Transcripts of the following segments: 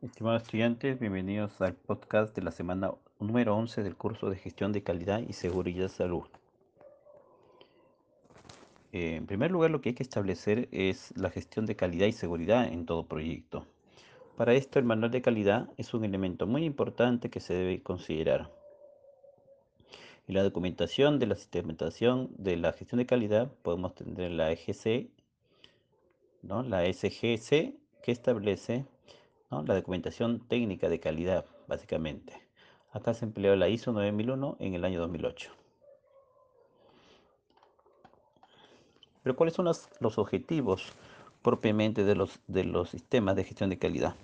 Estimados estudiantes, bienvenidos al podcast de la semana número 11 del curso de gestión de calidad y seguridad de salud. Eh, en primer lugar, lo que hay que establecer es la gestión de calidad y seguridad en todo proyecto. Para esto, el manual de calidad es un elemento muy importante que se debe considerar. En la documentación de la sistematización de la gestión de calidad podemos tener la EGC, ¿no? la SGC, que establece la documentación técnica de calidad, básicamente. Acá se empleó la ISO 9001 en el año 2008. Pero ¿cuáles son los, objetivos propiamente de los, de los sistemas de gestión de calidad?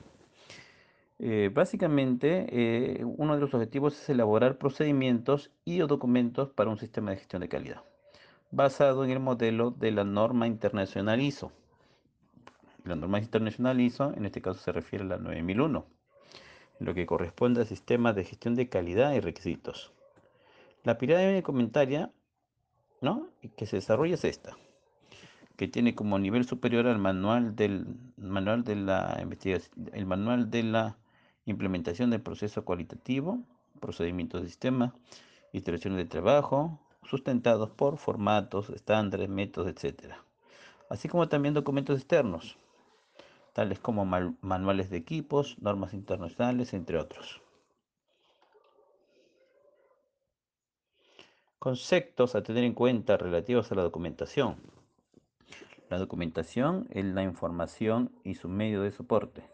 Eh, básicamente, eh, uno de los objetivos es elaborar procedimientos y o documentos para un sistema de gestión de calidad, basado en el modelo de la norma internacional ISO la norma internacional ISO, en este caso se refiere a la 9001, lo que corresponde al sistema de gestión de calidad y requisitos. La pirámide comentaria ¿no? que se desarrolla es esta, que tiene como nivel superior al manual del manual de la investigación, el manual de la implementación del proceso cualitativo, procedimientos de sistema, instrucciones de trabajo, sustentados por formatos, estándares, métodos, etc. Así como también documentos externos, tales como manuales de equipos, normas internacionales, entre otros. Conceptos a tener en cuenta relativos a la documentación. La documentación es la información y su medio de soporte.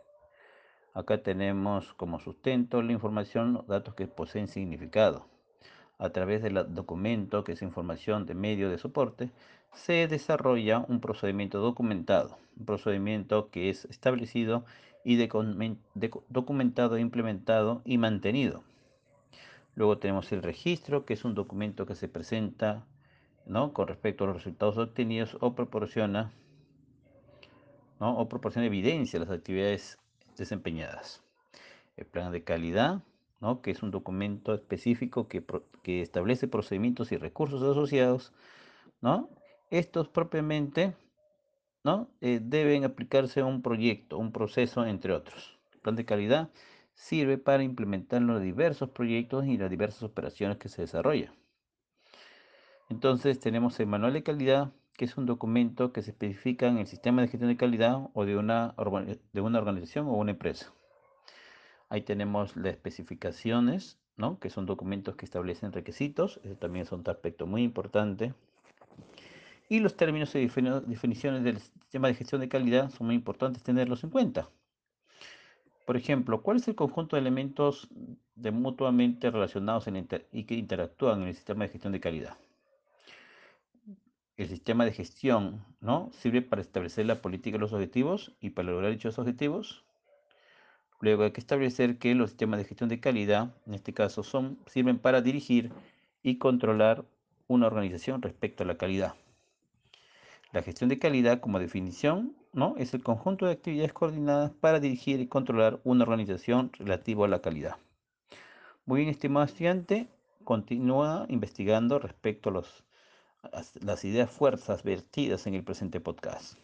Acá tenemos como sustento la información, datos que poseen significado a través del documento, que es información de medio de soporte, se desarrolla un procedimiento documentado, un procedimiento que es establecido y documentado, implementado y mantenido. Luego tenemos el registro, que es un documento que se presenta ¿no? con respecto a los resultados obtenidos o proporciona, ¿no? o proporciona evidencia de las actividades desempeñadas. El plan de calidad, que es un documento específico que, establece procedimientos y recursos asociados, estos propiamente. Eh, deben aplicarse a un proyecto, un proceso, entre otros. El plan de calidad sirve para implementar los diversos proyectos y las diversas operaciones que se desarrollan. Entonces tenemos el manual de calidad, que es un documento que se especifica en el sistema de gestión de calidad o de una, de una organización o una empresa. Ahí tenemos las especificaciones, ¿no? que son documentos que establecen requisitos. Eso también es un aspecto muy importante. Y los términos y definiciones del sistema de gestión de calidad son muy importantes tenerlos en cuenta. Por ejemplo, ¿cuál es el conjunto de elementos de mutuamente relacionados y que interactúan en el sistema de gestión de calidad? El sistema de gestión ¿no? sirve para establecer la política y los objetivos y para lograr dichos objetivos Luego hay que establecer que los sistemas de gestión de calidad, en este caso, son, sirven para dirigir y controlar una organización respecto a la calidad. La gestión de calidad, como definición, ¿no? es el conjunto de actividades coordinadas para dirigir y controlar una organización relativo a la calidad. Muy bien, estimado estudiante, continúa investigando respecto a, los, a las ideas fuerzas vertidas en el presente podcast.